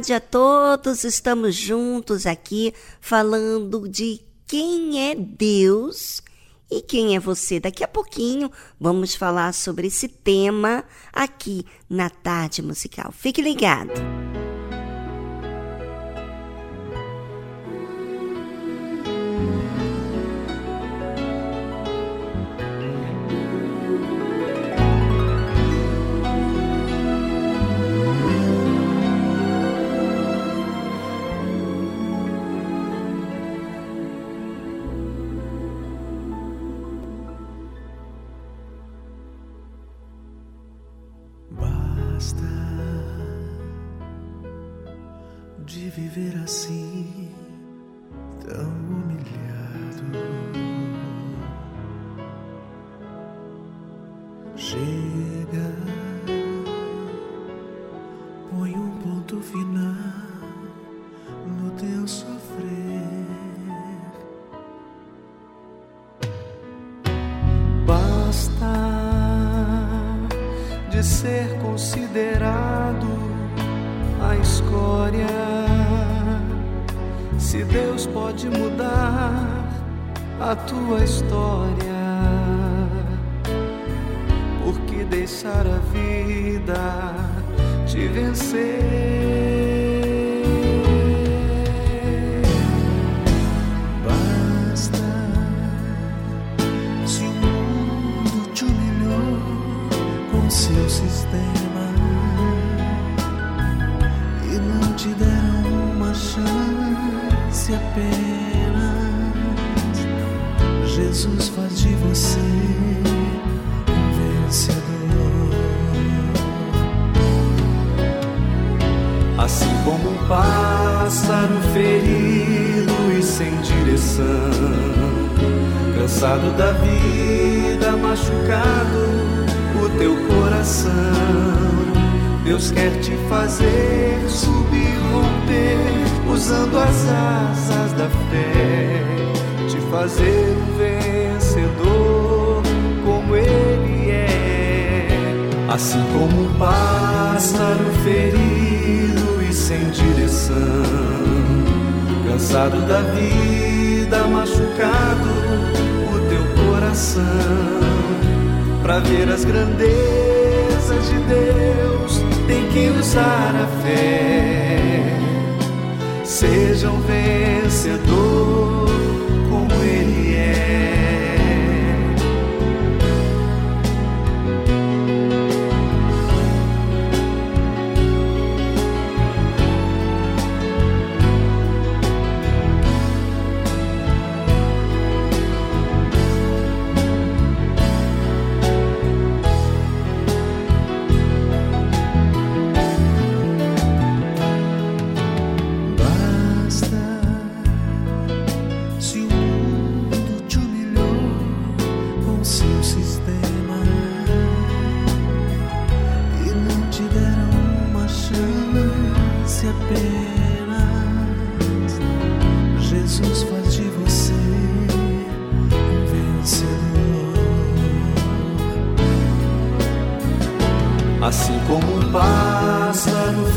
tarde a todos. Estamos juntos aqui falando de quem é Deus e quem é você. Daqui a pouquinho vamos falar sobre esse tema aqui na tarde musical. Fique ligado. She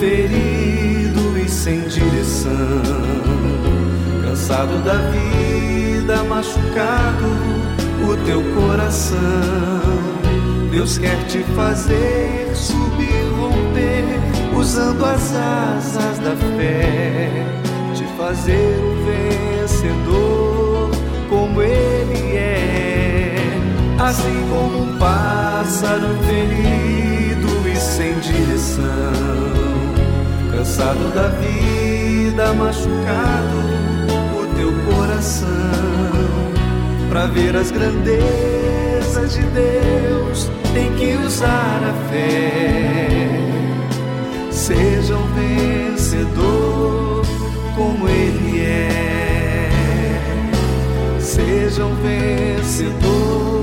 ferido e sem direção, cansado da vida, machucado o teu coração. Deus quer te fazer subir, romper, usando as asas da fé, te fazer um vencedor como ele é, assim como um pássaro ferido e sem direção cansado da vida, machucado o teu coração, para ver as grandezas de Deus, tem que usar a fé. Seja um vencedor como Ele é. Seja um vencedor.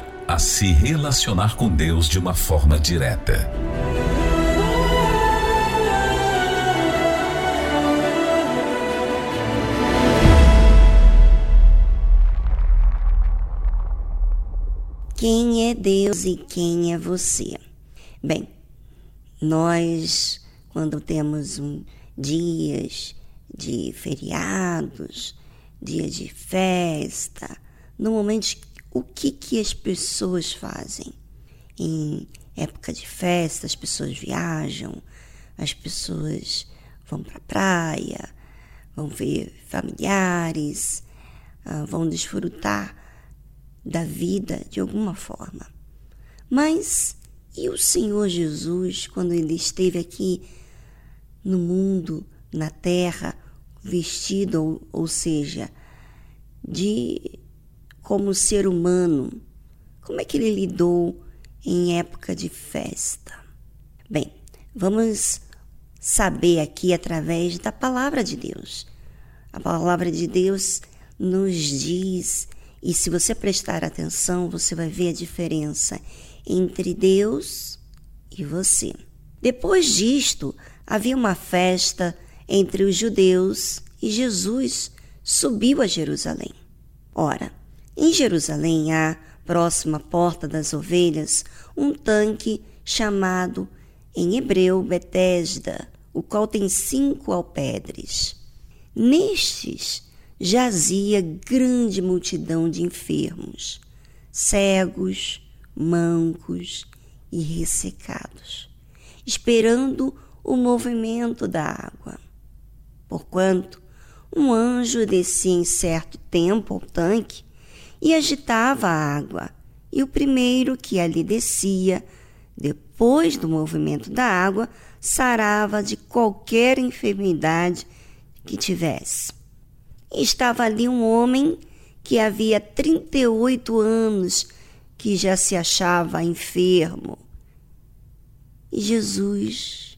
a se relacionar com Deus de uma forma direta. Quem é Deus e quem é você? Bem, nós, quando temos um, dias de feriados, dia de festa, normalmente o que, que as pessoas fazem? Em época de festa, as pessoas viajam, as pessoas vão para a praia, vão ver familiares, ah, vão desfrutar da vida de alguma forma. Mas e o Senhor Jesus, quando ele esteve aqui no mundo, na terra, vestido, ou, ou seja, de como ser humano, como é que ele lidou em época de festa? Bem, vamos saber aqui através da palavra de Deus. A palavra de Deus nos diz e se você prestar atenção, você vai ver a diferença entre Deus e você. Depois disto, havia uma festa entre os judeus e Jesus subiu a Jerusalém. Ora, em Jerusalém há, próxima à porta das ovelhas, um tanque chamado em hebreu Betesda, o qual tem cinco alpedres. Nestes jazia grande multidão de enfermos, cegos, mancos e ressecados, esperando o movimento da água. Porquanto um anjo descia em certo tempo ao tanque e agitava a água, e o primeiro que ali descia, depois do movimento da água, sarava de qualquer enfermidade que tivesse. E estava ali um homem que havia 38 anos que já se achava enfermo. E Jesus,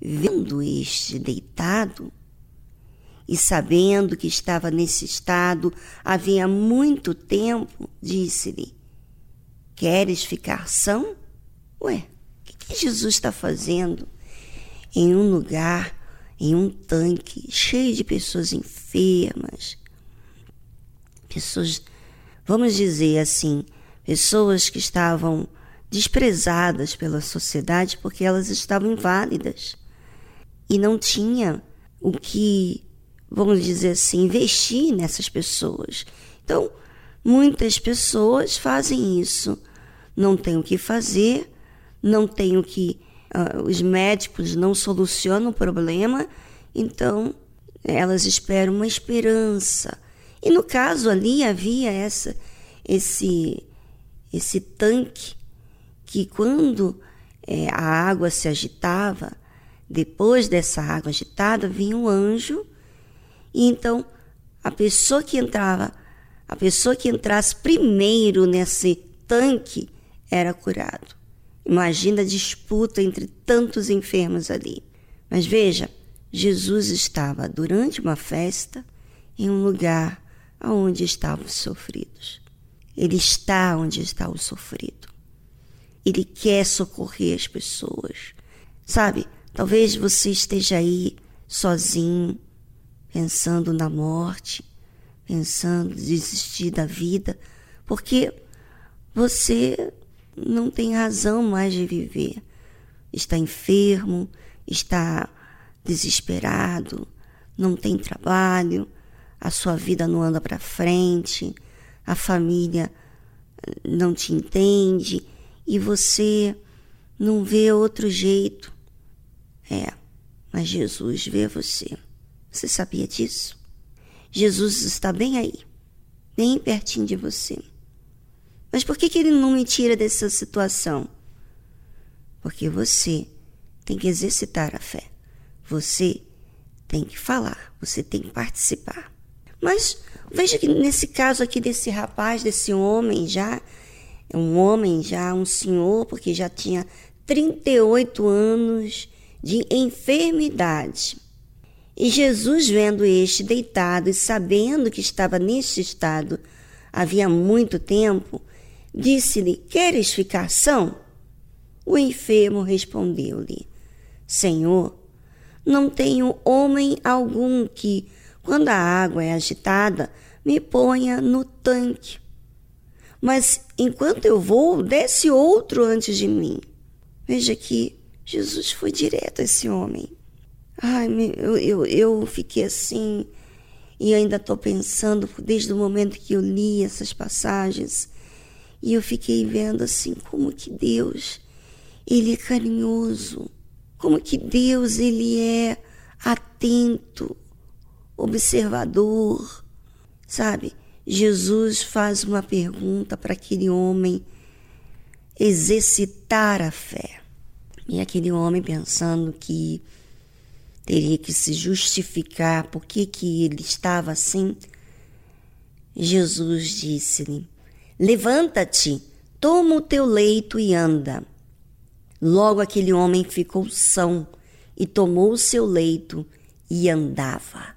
vendo este deitado e sabendo que estava nesse estado havia muito tempo, disse-lhe: Queres ficar são? Ué, o que, que Jesus está fazendo? Em um lugar em um tanque cheio de pessoas enfermas, pessoas, vamos dizer assim, pessoas que estavam desprezadas pela sociedade porque elas estavam inválidas. E não tinha o que, vamos dizer assim, investir nessas pessoas. Então, muitas pessoas fazem isso, não tem o que fazer, não tem o que uh, os médicos não solucionam o problema, então elas esperam uma esperança. E no caso ali havia essa, esse, esse tanque que quando é, a água se agitava, depois dessa água agitada vinha um anjo e então a pessoa que entrava, a pessoa que entrasse primeiro nesse tanque era curado. Imagina a disputa entre tantos enfermos ali. Mas veja, Jesus estava durante uma festa em um lugar onde estavam os sofridos. Ele está onde está o sofrido. Ele quer socorrer as pessoas. Sabe, talvez você esteja aí sozinho, pensando na morte, pensando em desistir da vida, porque você não tem razão mais de viver. Está enfermo, está desesperado, não tem trabalho, a sua vida não anda para frente, a família eh, não te entende e você não vê outro jeito. É, mas Jesus vê você. Você sabia disso? Jesus está bem aí, bem pertinho de você. Mas por que, que ele não me tira dessa situação? Porque você tem que exercitar a fé. Você tem que falar, você tem que participar. Mas Veja que nesse caso aqui desse rapaz, desse homem já, um homem já, um senhor, porque já tinha 38 anos de enfermidade. E Jesus, vendo este deitado e sabendo que estava neste estado havia muito tempo, disse-lhe: Queres ficar são? O enfermo respondeu-lhe: Senhor, não tenho homem algum que, quando a água é agitada, me ponha no tanque. Mas enquanto eu vou, desce outro antes de mim. Veja que Jesus foi direto a esse homem. Ai, eu, eu, eu fiquei assim, e ainda estou pensando desde o momento que eu li essas passagens, e eu fiquei vendo assim como que Deus, ele é carinhoso, como que Deus, ele é atento, observador, sabe? Jesus faz uma pergunta para aquele homem exercitar a fé. E aquele homem pensando que teria que se justificar por que, que ele estava assim, Jesus disse-lhe: Levanta-te, toma o teu leito e anda. Logo aquele homem ficou são e tomou o seu leito e andava.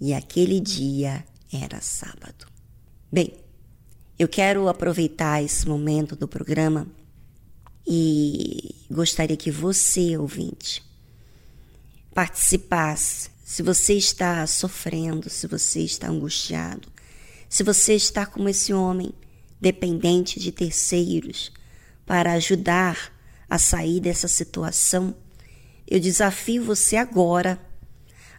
E aquele dia era sábado. Bem, eu quero aproveitar esse momento do programa e gostaria que você, ouvinte, participasse. Se você está sofrendo, se você está angustiado, se você está como esse homem, dependente de terceiros para ajudar a sair dessa situação, eu desafio você agora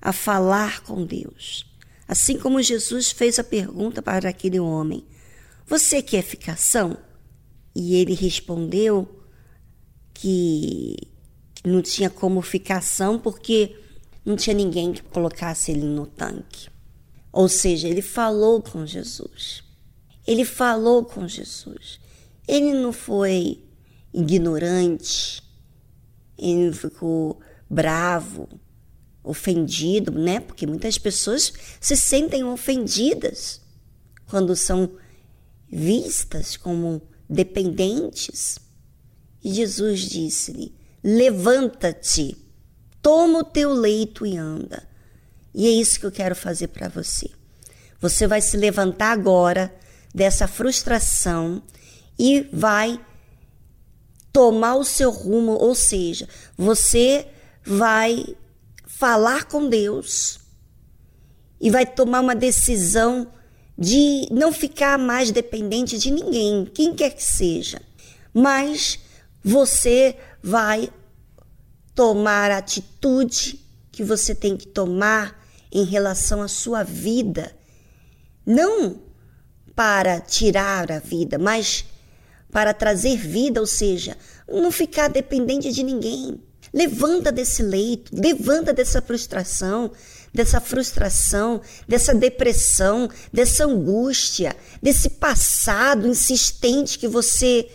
a falar com Deus. Assim como Jesus fez a pergunta para aquele homem: Você quer ficação? E ele respondeu que não tinha como ficação porque não tinha ninguém que colocasse ele no tanque. Ou seja, ele falou com Jesus. Ele falou com Jesus. Ele não foi ignorante, ele não ficou bravo, ofendido, né? Porque muitas pessoas se sentem ofendidas quando são vistas como dependentes. E Jesus disse-lhe: Levanta-te, toma o teu leito e anda. E é isso que eu quero fazer para você. Você vai se levantar agora dessa frustração e vai tomar o seu rumo, ou seja, você vai falar com Deus e vai tomar uma decisão de não ficar mais dependente de ninguém, quem quer que seja. Mas você vai tomar a atitude que você tem que tomar em relação à sua vida, não para tirar a vida, mas para trazer vida, ou seja, não ficar dependente de ninguém. Levanta desse leito, levanta dessa frustração, dessa frustração, dessa depressão, dessa angústia, desse passado insistente que você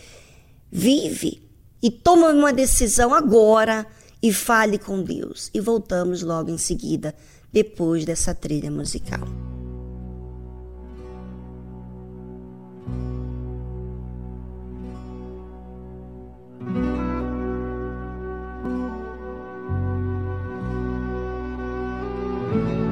vive e toma uma decisão agora e fale com Deus. E voltamos logo em seguida, depois dessa trilha musical. thank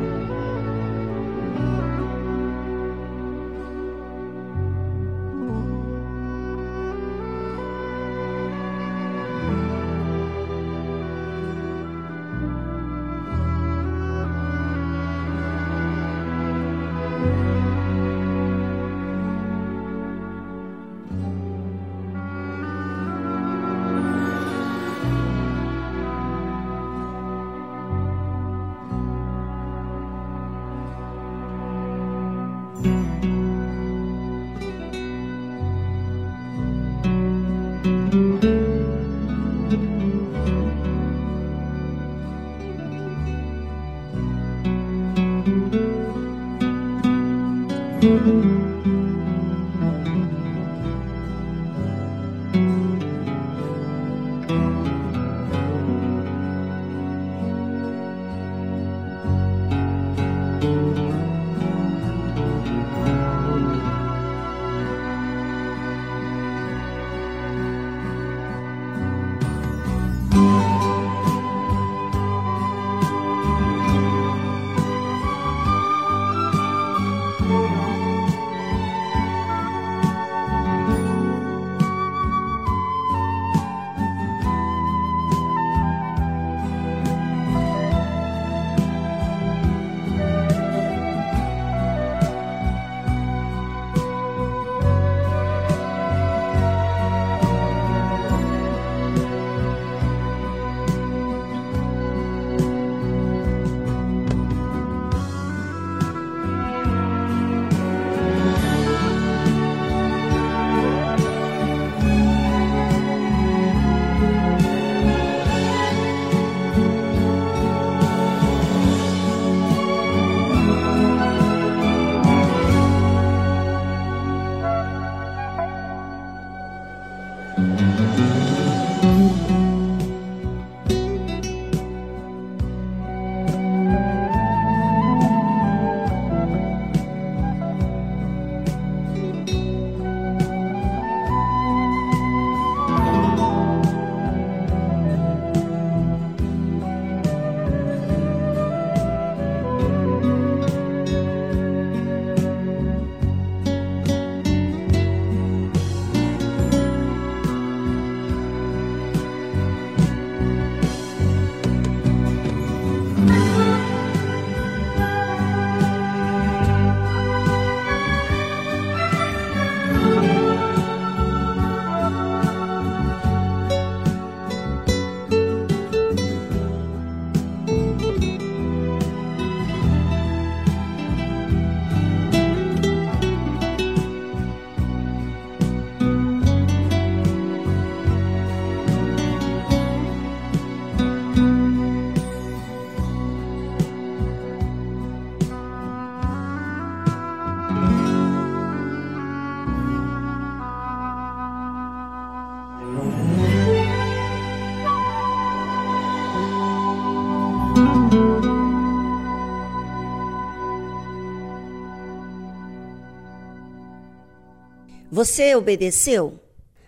Você obedeceu?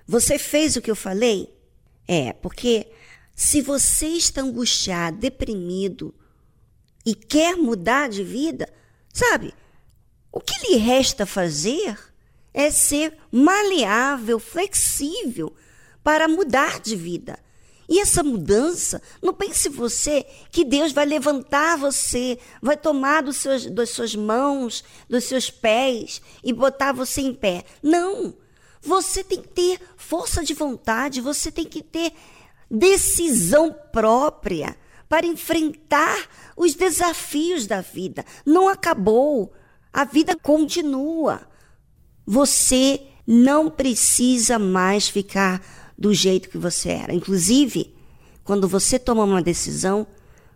Você fez o que eu falei? É, porque se você está angustiado, deprimido e quer mudar de vida, sabe? O que lhe resta fazer é ser maleável, flexível para mudar de vida. E essa mudança, não pense você que Deus vai levantar você, vai tomar dos seus, das suas mãos, dos seus pés e botar você em pé. Não! Você tem que ter força de vontade, você tem que ter decisão própria para enfrentar os desafios da vida. Não acabou, a vida continua. Você não precisa mais ficar do jeito que você era. Inclusive, quando você toma uma decisão,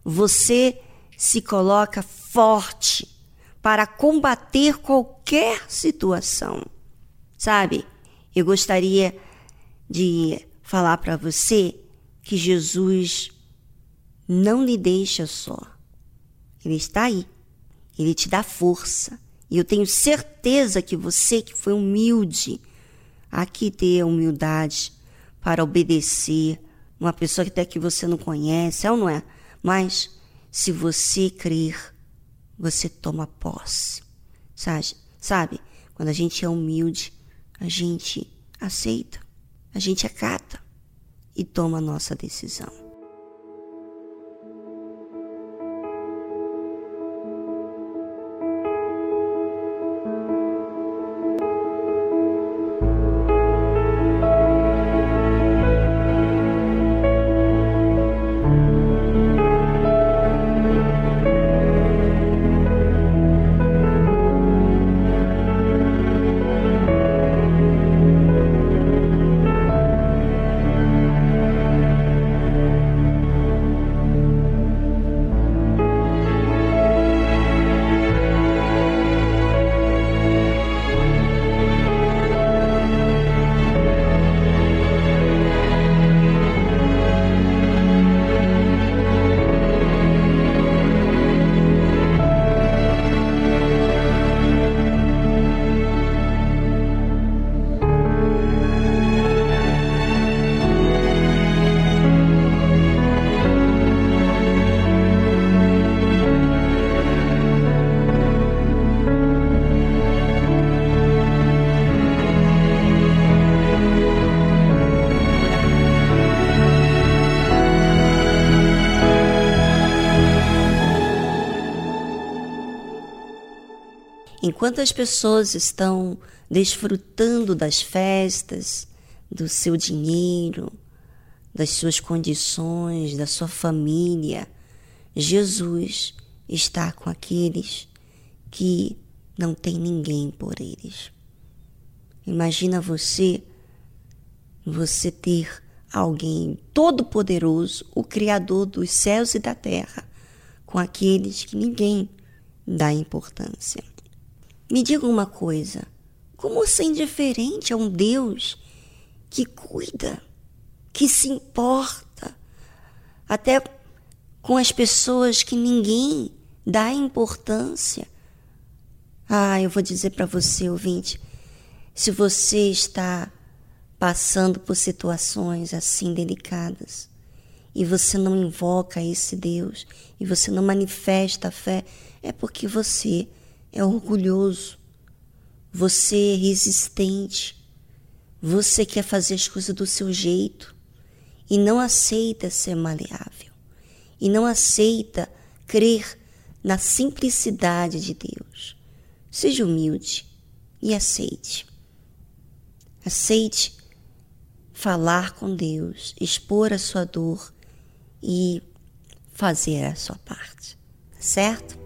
você se coloca forte para combater qualquer situação. Sabe? Eu gostaria de falar para você que Jesus não lhe deixa só. Ele está aí. Ele te dá força. E eu tenho certeza que você que foi humilde, aqui ter humildade para obedecer uma pessoa que até que você não conhece, é ou não é? Mas se você crer, você toma posse. Sabe? Sabe? Quando a gente é humilde, a gente aceita, a gente acata e toma a nossa decisão. Enquanto as pessoas estão desfrutando das festas, do seu dinheiro, das suas condições, da sua família, Jesus está com aqueles que não tem ninguém por eles. Imagina você, você ter alguém todo-poderoso, o Criador dos céus e da terra, com aqueles que ninguém dá importância. Me diga uma coisa: como ser indiferente a um Deus que cuida, que se importa, até com as pessoas que ninguém dá importância? Ah, eu vou dizer para você, ouvinte, se você está passando por situações assim delicadas e você não invoca esse Deus e você não manifesta a fé, é porque você é orgulhoso, você é resistente, você quer fazer as coisas do seu jeito e não aceita ser maleável e não aceita crer na simplicidade de Deus. Seja humilde e aceite. Aceite falar com Deus, expor a sua dor e fazer a sua parte, certo?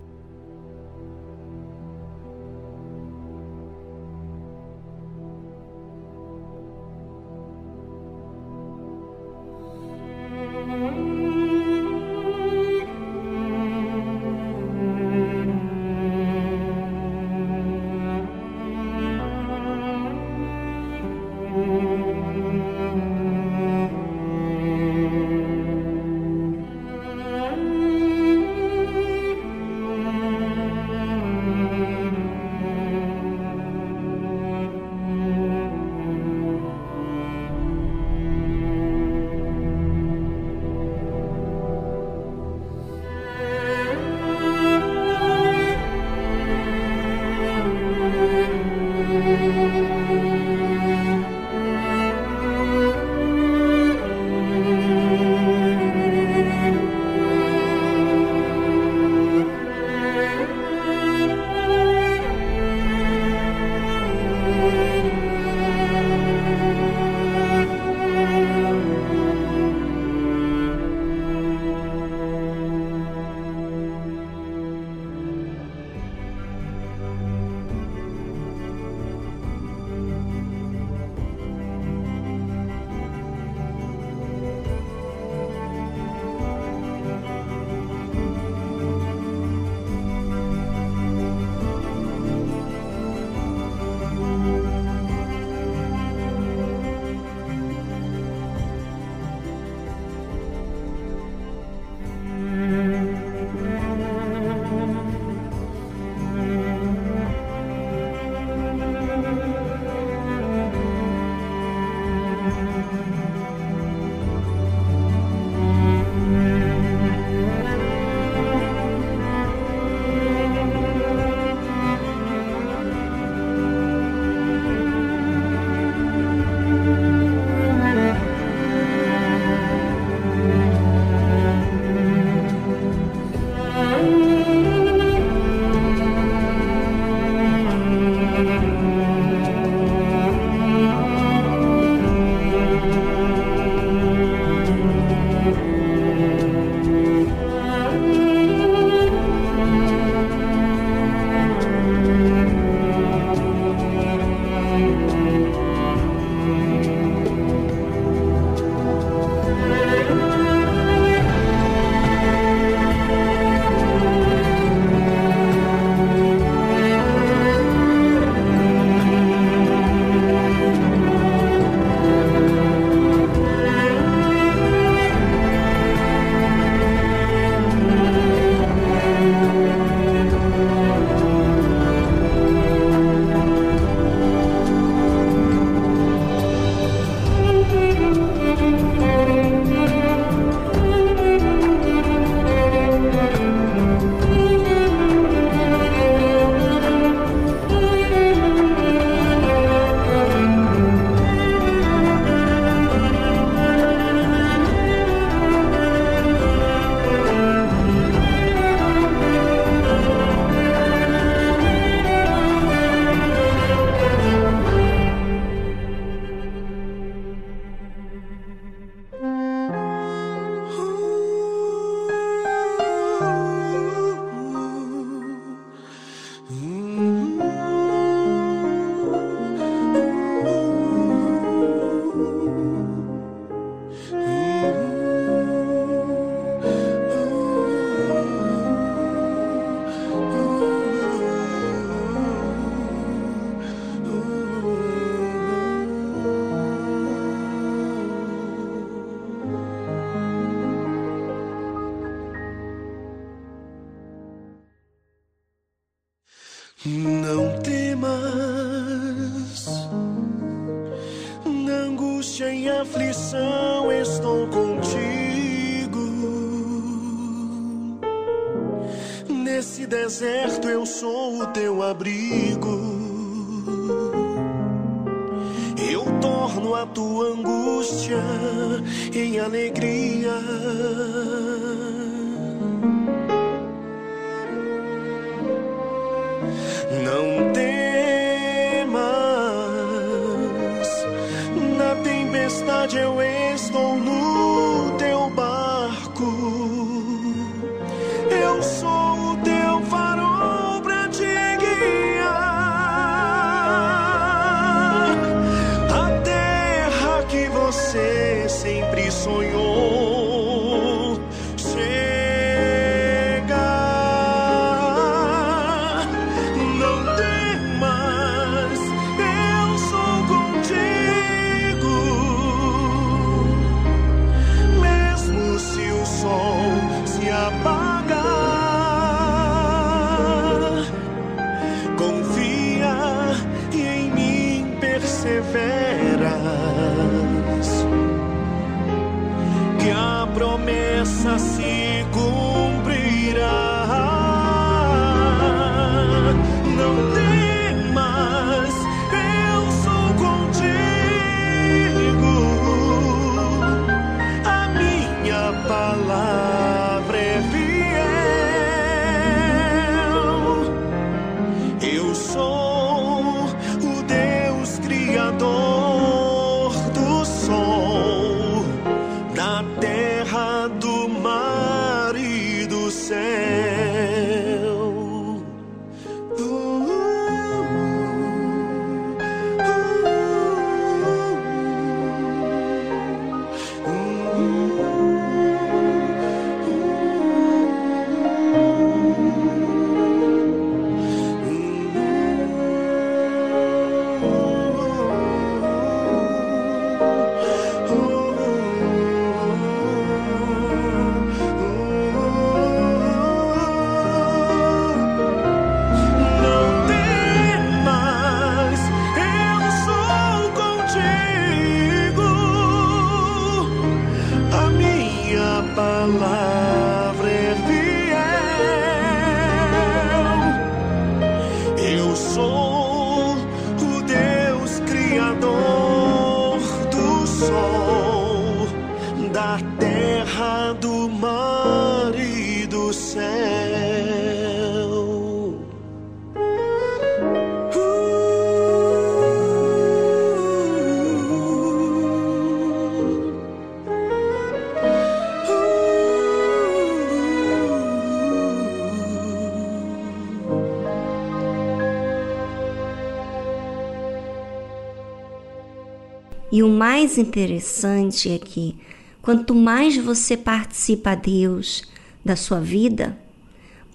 E o mais interessante é que quanto mais você participa a Deus da sua vida,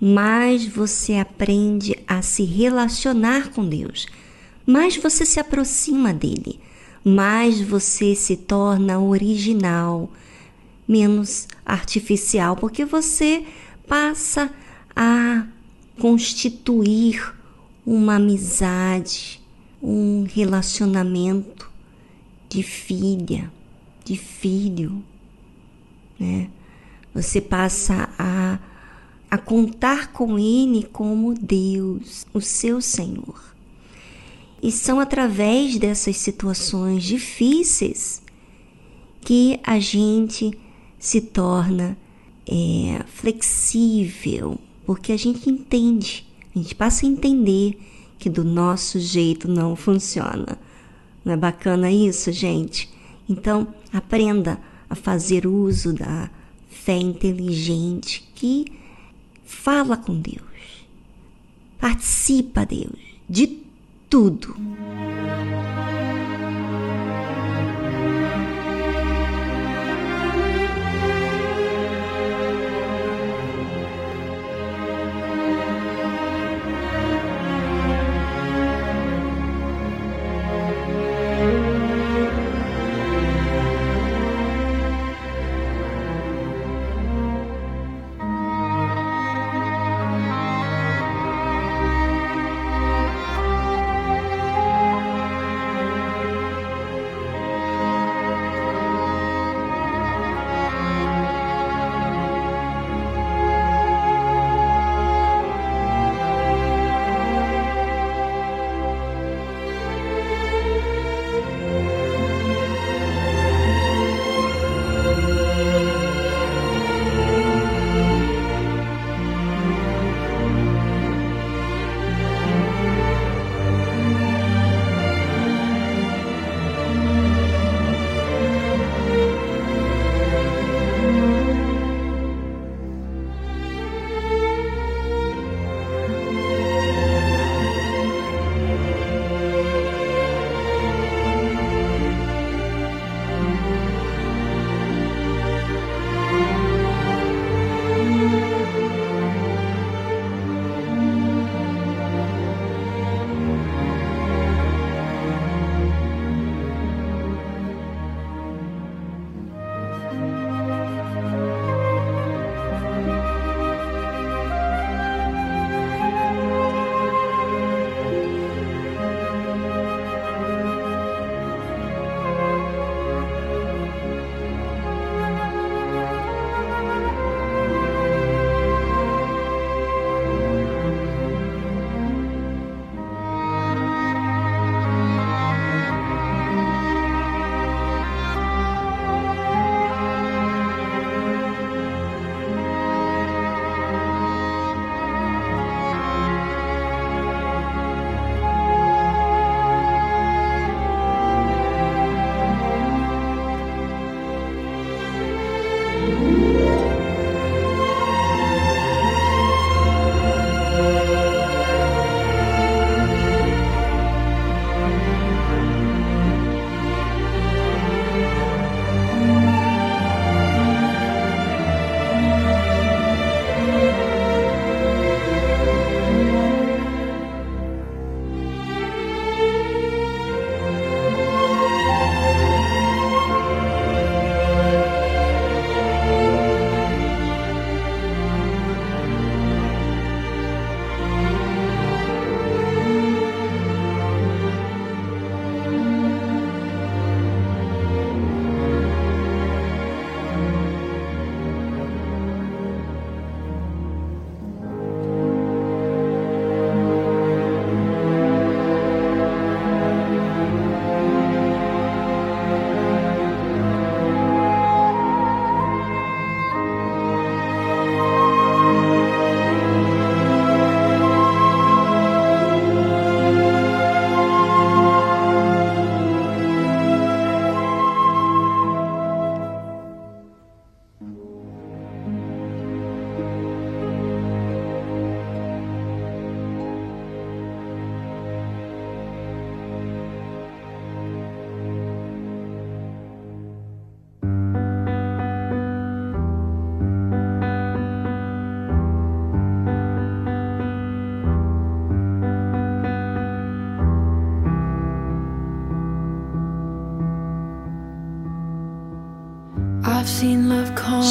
mais você aprende a se relacionar com Deus, mais você se aproxima dele, mais você se torna original, menos artificial, porque você passa a constituir uma amizade, um relacionamento de filha, de filho, né? Você passa a, a contar com Ele como Deus, o seu Senhor. E são através dessas situações difíceis que a gente se torna é, flexível, porque a gente entende, a gente passa a entender que do nosso jeito não funciona. Não é bacana isso, gente? Então, aprenda a fazer uso da fé inteligente que fala com Deus, participa Deus de tudo.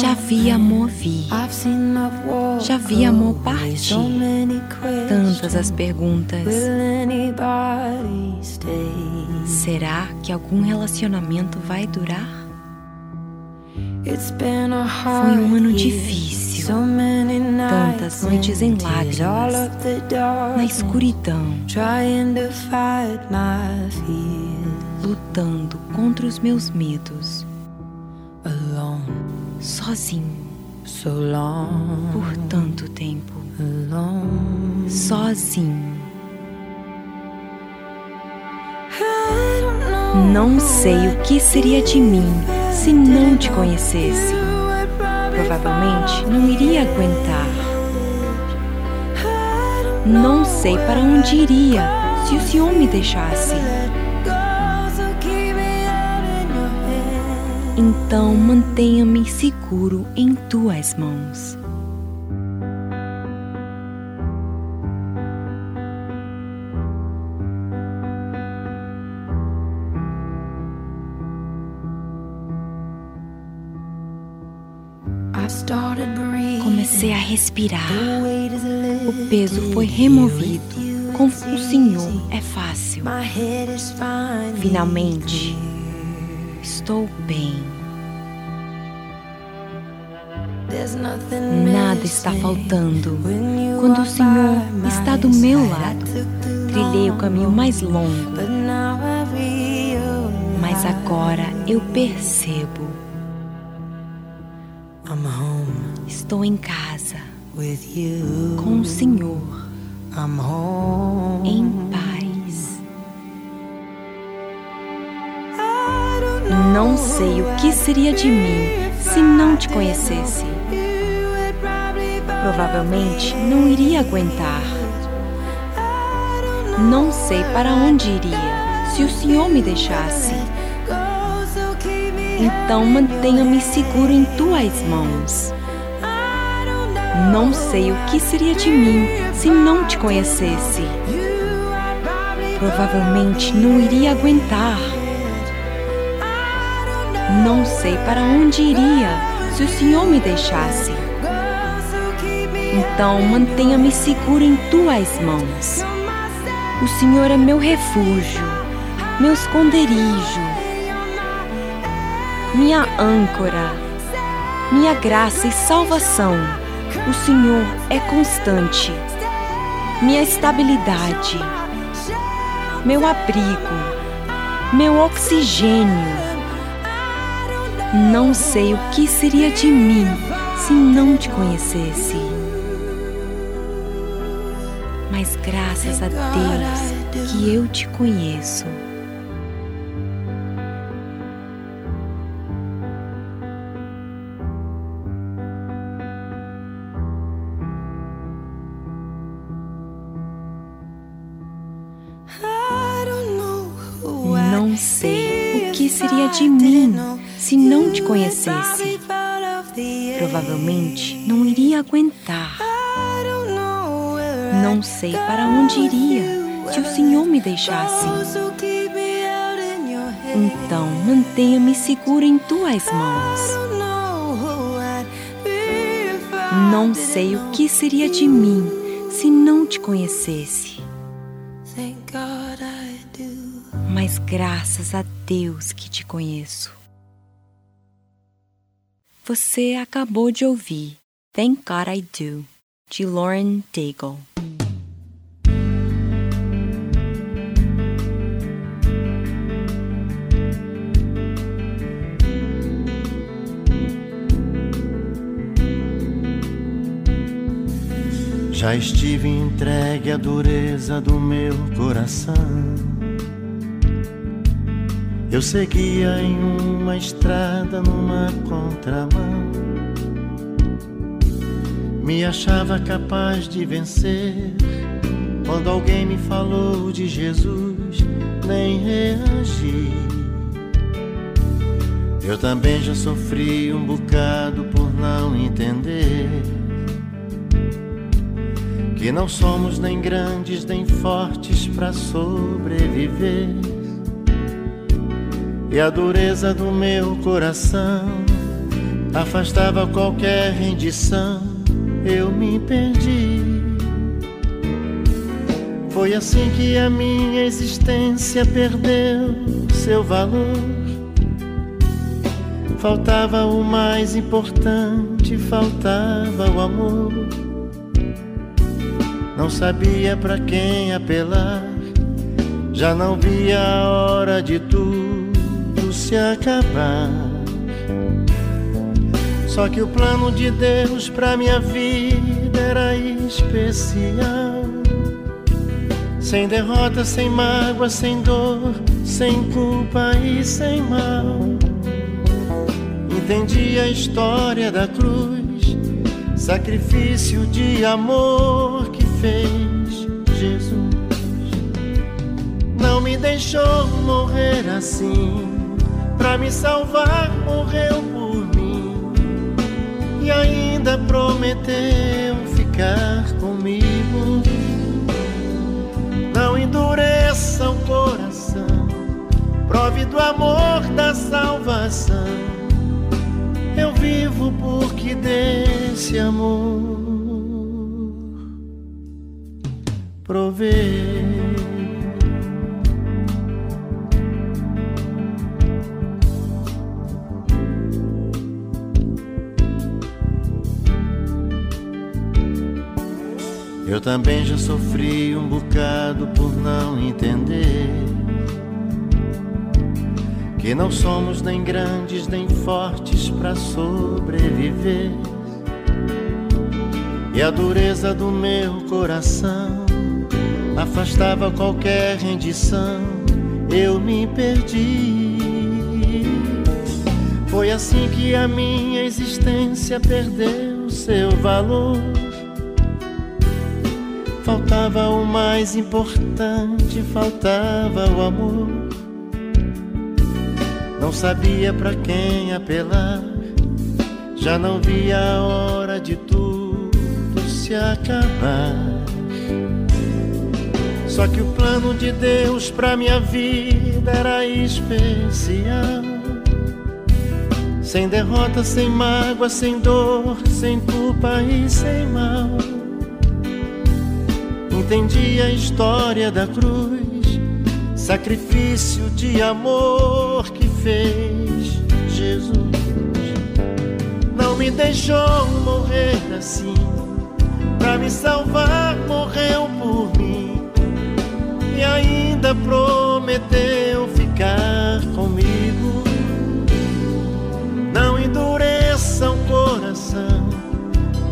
Já vi amor vir, já vi amor partir. Tantas as perguntas. Será que algum relacionamento vai durar? Foi um ano difícil, tantas noites em lágrimas, na escuridão, lutando contra os meus medos, sozinho, por tanto tempo, sozinho. Não sei o que seria de mim se não te conhecesse. Provavelmente não iria aguentar. Não sei para onde iria se o Senhor me deixasse. Então mantenha-me seguro em tuas mãos. Comecei a respirar. O peso foi removido. Com o Senhor é fácil. Finalmente, estou bem. Nada está faltando. Quando o Senhor está do meu lado, trilhei o caminho mais longo. Mas agora eu percebo. Estou em casa com o Senhor em paz. Não sei o que seria de mim se não te conhecesse. Provavelmente não iria aguentar. Não sei para onde iria se o Senhor me deixasse. Então mantenha-me seguro em tuas mãos. Não sei o que seria de mim se não te conhecesse. Provavelmente não iria aguentar. Não sei para onde iria se o Senhor me deixasse. Então mantenha-me seguro em tuas mãos. O Senhor é meu refúgio, meu esconderijo, minha âncora, minha graça e salvação. O Senhor é constante, minha estabilidade, meu abrigo, meu oxigênio. Não sei o que seria de mim se não te conhecesse. Mas graças a Deus que eu te conheço. Não sei o que seria de mim se não te conhecesse. Provavelmente não iria aguentar. Não sei para onde iria se o Senhor me deixasse. Então mantenha-me seguro em tuas mãos. Não sei o que seria de mim se não te conhecesse. Mas graças a Deus que te conheço. Você acabou de ouvir Thank God I Do, de Lauren Daigle. Já estive entregue à dureza do meu coração. Eu seguia em uma estrada numa contramão. Me achava capaz de vencer. Quando alguém me falou de Jesus, nem reagi. Eu também já sofri um bocado por não entender que não somos nem grandes nem fortes para sobreviver. E a dureza do meu coração afastava qualquer rendição, eu me perdi. Foi assim que a minha existência perdeu seu valor. Faltava o mais importante, faltava o amor. Não sabia para quem apelar, já não via a hora de tudo se acabar. Só que o plano de Deus pra minha vida era especial. Sem derrota, sem mágoa, sem dor, sem culpa e sem mal. Entendi a história da cruz, sacrifício de amor que fez Jesus. Não me deixou morrer assim, pra me salvar, morreu e ainda prometeu ficar comigo. Não endureça o coração, prove do amor da salvação. Eu vivo porque desse amor provei. Eu também já sofri um bocado por não entender que não somos nem grandes nem fortes para sobreviver. E a dureza do meu coração afastava qualquer rendição. Eu me perdi. Foi assim que a minha existência perdeu seu valor. Faltava o mais importante, faltava o amor. Não sabia para quem apelar, já não via a hora de tudo se acabar. Só que o plano de Deus pra minha vida era especial. Sem derrota, sem mágoa, sem dor, sem culpa e sem mal entendi a história da cruz, sacrifício de amor que fez Jesus. Não me deixou morrer assim, pra me salvar, morreu por mim. E ainda prometeu ficar comigo. Não endureça o coração,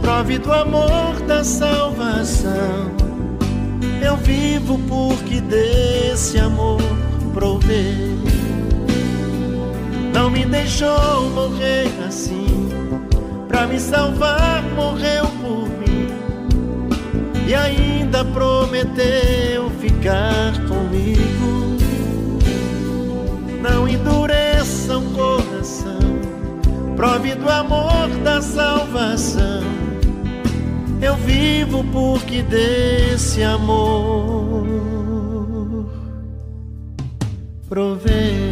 prove do amor da salvação eu vivo porque desse amor provei. Não me deixou morrer assim, pra me salvar, morreu por mim. E ainda prometeu ficar comigo. Não endureça o coração, prove do amor da salvação eu vivo porque desse amor provei.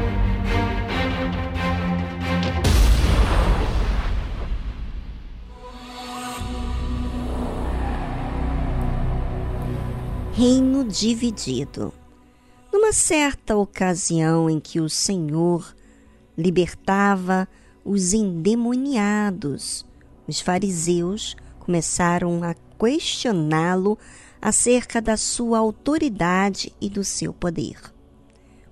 reino dividido. Numa certa ocasião em que o Senhor libertava os endemoniados, os fariseus começaram a questioná-lo acerca da sua autoridade e do seu poder.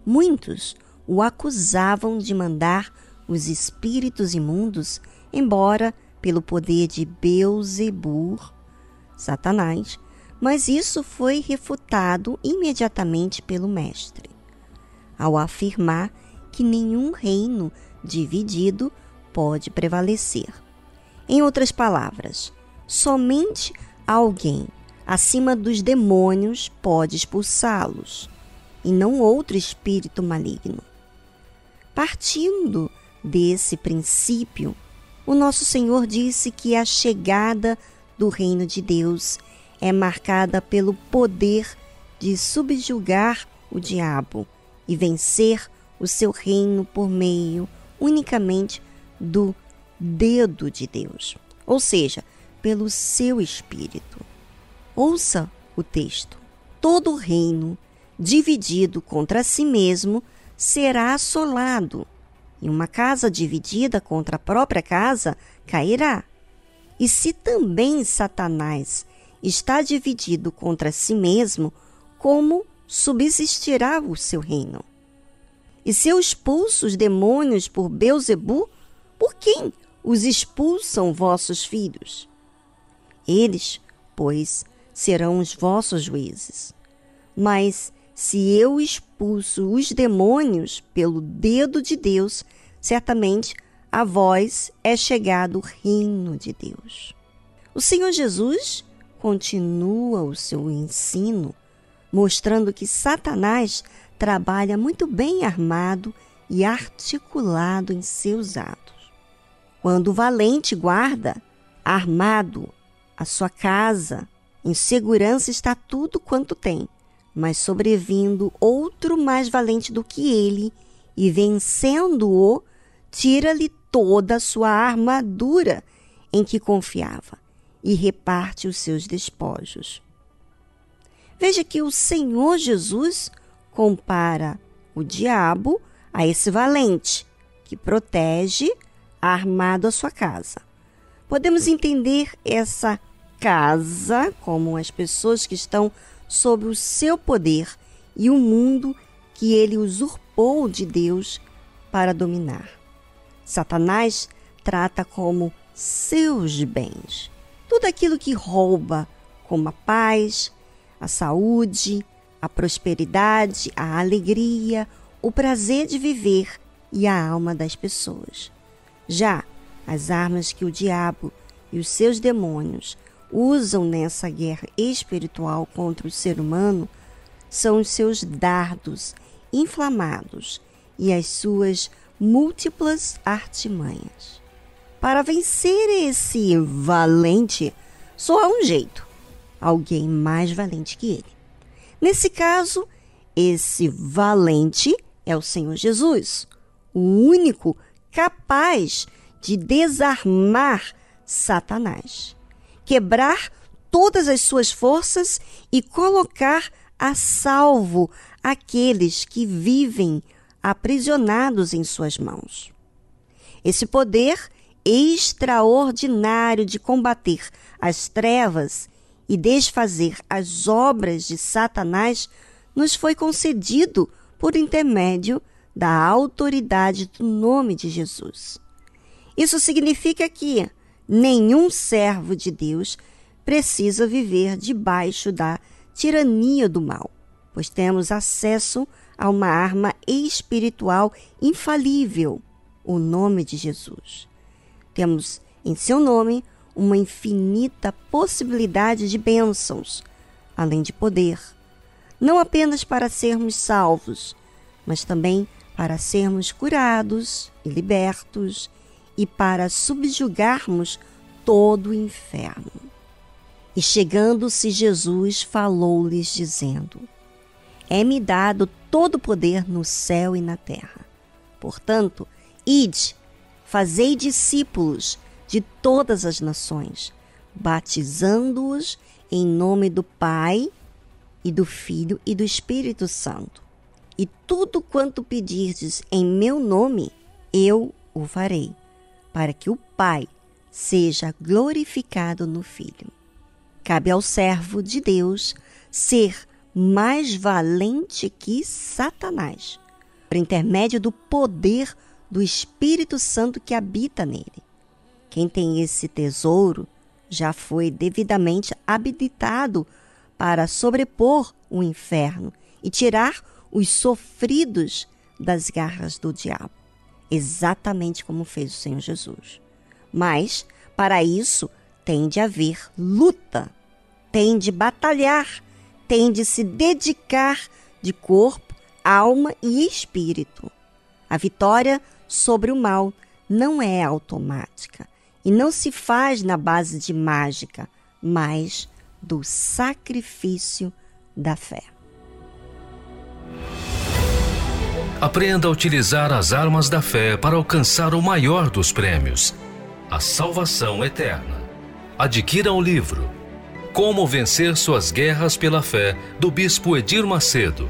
Muitos o acusavam de mandar os espíritos imundos embora pelo poder de Beelzebub, Satanás, mas isso foi refutado imediatamente pelo mestre, ao afirmar que nenhum reino dividido pode prevalecer. Em outras palavras, somente alguém acima dos demônios pode expulsá-los, e não outro espírito maligno. Partindo desse princípio, o nosso Senhor disse que a chegada do reino de Deus é marcada pelo poder de subjugar o diabo e vencer o seu reino por meio unicamente do dedo de Deus, ou seja, pelo seu espírito. Ouça o texto. Todo reino dividido contra si mesmo será assolado e uma casa dividida contra a própria casa cairá. E se também Satanás está dividido contra si mesmo, como subsistirá o seu reino? E se eu expulso os demônios por Beuzebu, por quem os expulsam vossos filhos? Eles, pois, serão os vossos juízes. Mas se eu expulso os demônios pelo dedo de Deus, certamente a vós é chegado o reino de Deus. O Senhor Jesus continua o seu ensino, mostrando que Satanás trabalha muito bem armado e articulado em seus atos. Quando o valente guarda, armado, a sua casa, em segurança está tudo quanto tem mas sobrevindo outro mais valente do que ele, e vencendo-o, tira-lhe toda a sua armadura em que confiava e reparte os seus despojos. Veja que o Senhor Jesus compara o diabo a esse valente que protege armado a sua casa. Podemos entender essa casa como as pessoas que estão sob o seu poder e o mundo que ele usurpou de Deus para dominar. Satanás trata como seus bens tudo aquilo que rouba, como a paz, a saúde, a prosperidade, a alegria, o prazer de viver e a alma das pessoas. Já as armas que o diabo e os seus demônios usam nessa guerra espiritual contra o ser humano são os seus dardos inflamados e as suas múltiplas artimanhas. Para vencer esse valente, só há um jeito: alguém mais valente que ele. Nesse caso, esse valente é o Senhor Jesus, o único capaz de desarmar Satanás quebrar todas as suas forças e colocar a salvo aqueles que vivem aprisionados em suas mãos. Esse poder extraordinário de combater as trevas e desfazer as obras de Satanás nos foi concedido por intermédio da autoridade do nome de Jesus. Isso significa que nenhum servo de Deus precisa viver debaixo da tirania do mal, pois temos acesso a uma arma espiritual infalível, o nome de Jesus. Temos em seu nome uma infinita possibilidade de bênçãos, além de poder, não apenas para sermos salvos, mas também para sermos curados e libertos e para subjugarmos todo o inferno. E chegando-se Jesus, falou-lhes, dizendo: É-me dado todo o poder no céu e na terra. Portanto, ide, fazei discípulos de todas as nações, batizando-os em nome do Pai e do Filho e do Espírito Santo. E tudo quanto pedirdes em meu nome, eu o farei para que o Pai seja glorificado no Filho. Cabe ao servo de Deus ser mais valente que Satanás, por intermédio do poder do Espírito Santo que habita nele. Quem tem esse tesouro já foi devidamente habilitado para sobrepor o inferno e tirar os sofridos das garras do diabo, exatamente como fez o Senhor Jesus. Mas, para isso, tem de haver luta, tem de batalhar, tem de se dedicar de corpo, alma e espírito. A vitória sobre o mal não é automática e não se faz na base de mágica, mas do sacrifício da fé. Aprenda a utilizar as armas da fé para alcançar o maior dos prêmios, a salvação eterna. Adquira o livro Como Vencer Suas Guerras pela Fé, do Bispo Edir Macedo.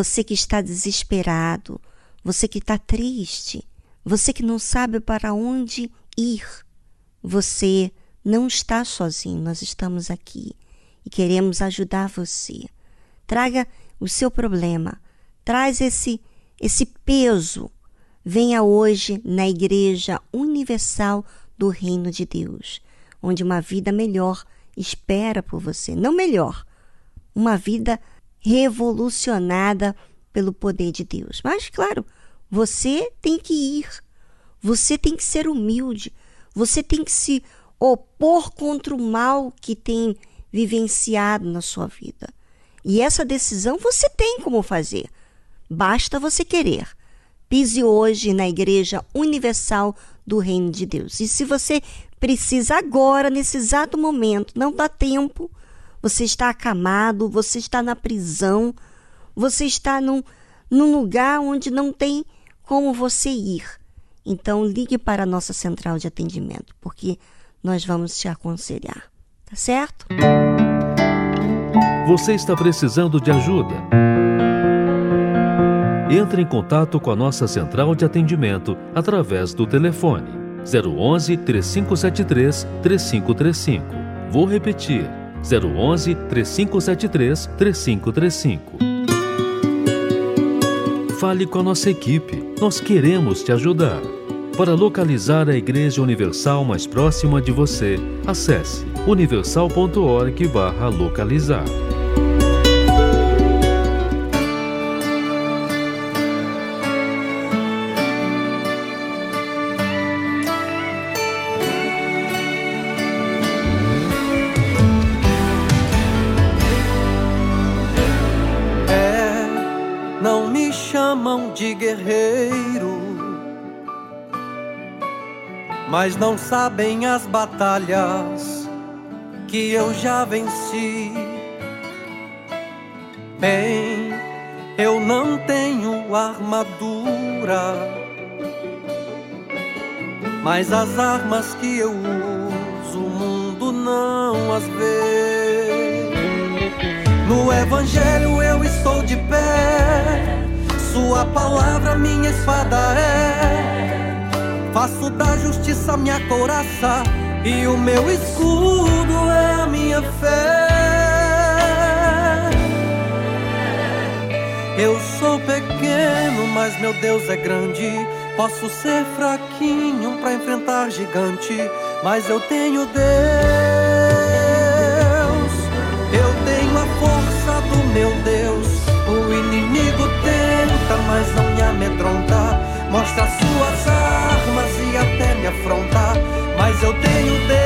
Você que está desesperado, você que está triste, você que não sabe para onde ir, você não está sozinho, nós estamos aqui e queremos ajudar você. Traga o seu problema, traz esse esse peso. Venha hoje na Igreja Universal do Reino de Deus, onde uma vida melhor espera por você, não melhor, uma vida revolucionada pelo poder de Deus. Mas claro, você tem que ir. Você tem que ser humilde. Você tem que se opor contra o mal que tem vivenciado na sua vida. E essa decisão você tem como fazer. Basta você querer. Pise hoje na Igreja Universal do Reino de Deus. E se você precisa agora, nesse exato momento, não dá tempo, você está acamado, você está na prisão, você está num, num lugar onde não tem como você ir. Então ligue para a nossa central de atendimento, porque nós vamos te aconselhar. Tá certo? Você está precisando de ajuda? Entre em contato com a nossa central de atendimento através do telefone 011 3573 3535. Vou repetir: 011 3573 3535. Fale com a nossa equipe, nós queremos te ajudar. Para localizar a Igreja Universal mais próxima de você, acesse universal.org/localizar. mas não sabem as batalhas que eu já venci. Bem, eu não tenho armadura, mas as armas que eu uso, o mundo não as vê. No Evangelho eu estou de pé, Sua palavra minha espada é. Faço da justiça minha couraça e o meu escudo é a minha fé. Eu sou pequeno, mas meu Deus é grande. Posso ser fraquinho pra enfrentar gigante, mas eu tenho Deus. Eu tenho a força do meu Deus. O inimigo tenta, mas não me amedronta. Mostra suas armas e até me afronta. Mas eu tenho Deus.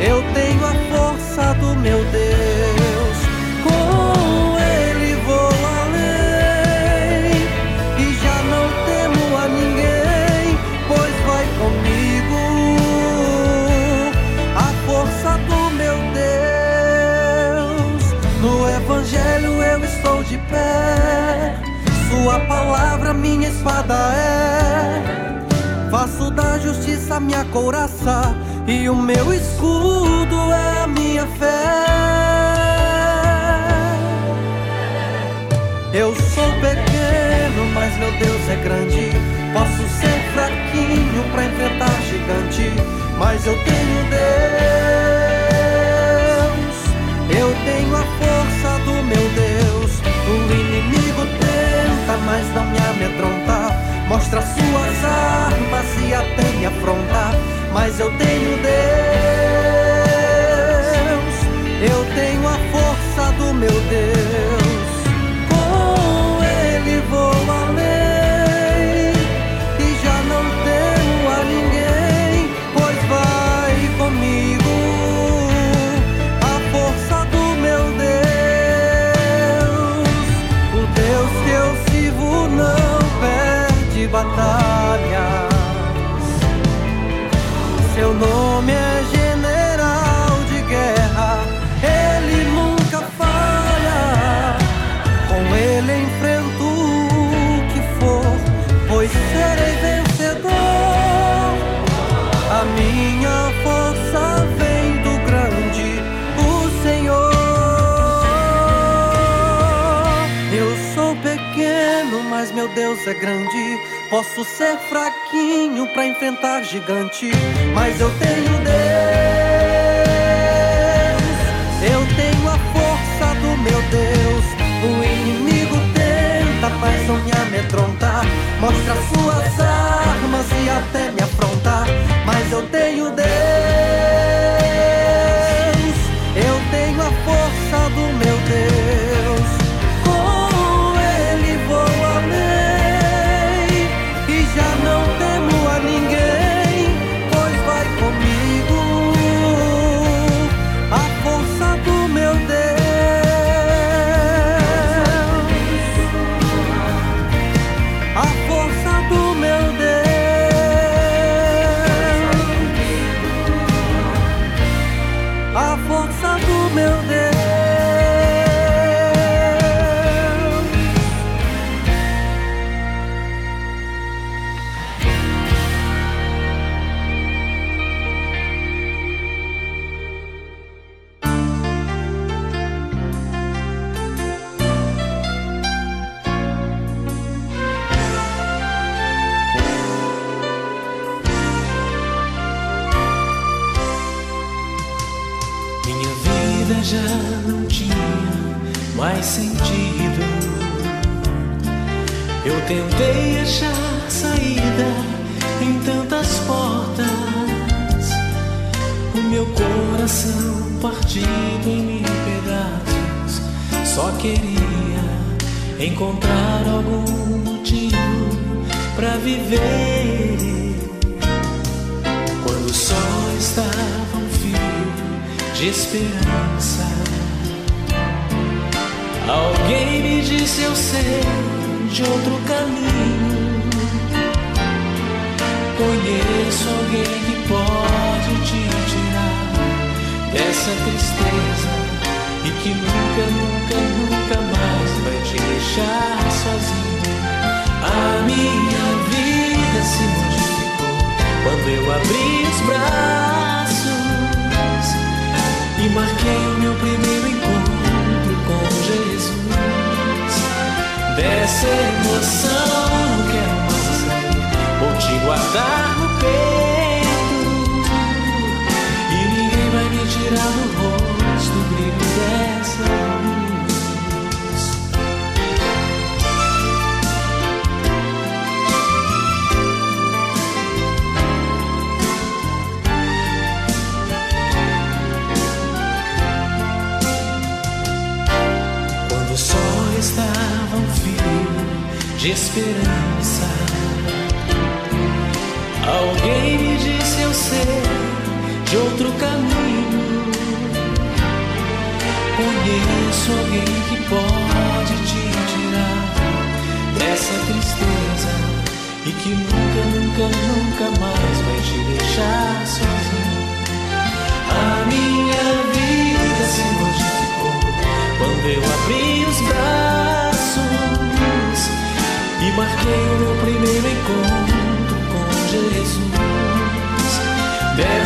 Eu tenho a força do meu Deus. Palavra, minha espada é. Faço da justiça minha couraça e o meu escudo é a minha fé. Eu sou pequeno, mas meu Deus é grande. Posso ser fraquinho pra enfrentar gigante, mas eu tenho Deus. Eu tenho a força do meu Deus. Mas não me amedronta. Mostra suas armas e até me afronta. Mas eu tenho Deus. Eu tenho a força do meu Deus. batalhas. Seu nome é general de guerra, ele nunca falha. Com ele enfrento o que for, pois serei vencedor. A minha força vem do grande, o Senhor. Eu sou pequeno, mas meu Deus é grande Posso ser fraquinho pra enfrentar gigante, mas eu tenho Deus. Eu tenho a força do meu Deus. O inimigo tenta, mas não me amedronta. Mostra suas armas e até me afronta, mas eu tenho Deus.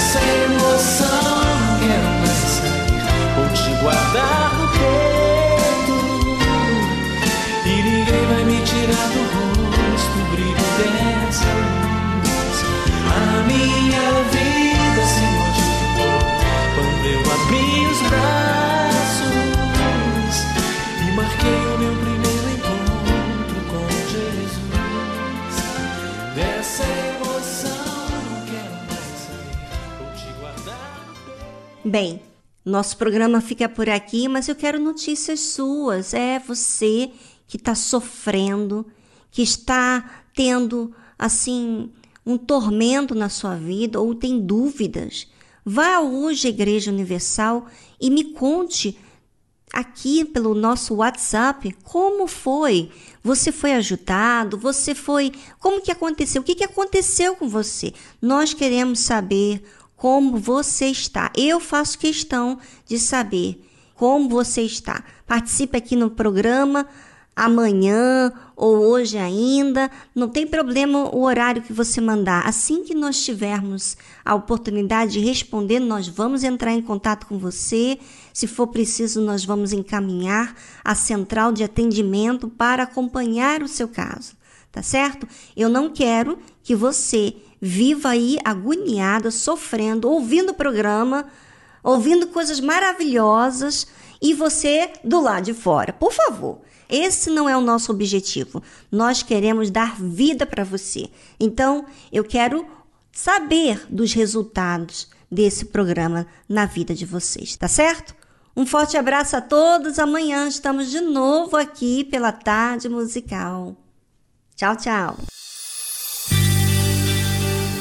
Dessa emoção quero mais sair, vou te guardar Bem, nosso programa fica por aqui, mas eu quero notícias suas. É você que está sofrendo, que está tendo assim um tormento na sua vida ou tem dúvidas. Vá hoje à Igreja Universal e me conte aqui pelo nosso WhatsApp como foi. Você foi ajudado? Você foi. Como que aconteceu? O que, que aconteceu com você? Nós queremos saber como você está. Eu faço questão de saber como você está. Participe aqui no programa amanhã ou hoje ainda, não tem problema o horário que você mandar. Assim que nós tivermos a oportunidade de responder, nós vamos entrar em contato com você. Se for preciso, nós vamos encaminhar a central de atendimento para acompanhar o seu caso. tá certo? Eu não quero que você viva aí agoniada, sofrendo, ouvindo o programa, ouvindo coisas maravilhosas e você do lado de fora. Por favor, esse não é o nosso objetivo. Nós queremos dar vida para você. Então, eu quero saber dos resultados desse programa na vida de vocês, tá certo? Um forte abraço a todos. Amanhã estamos de novo aqui pela Tarde Musical. Tchau, tchau.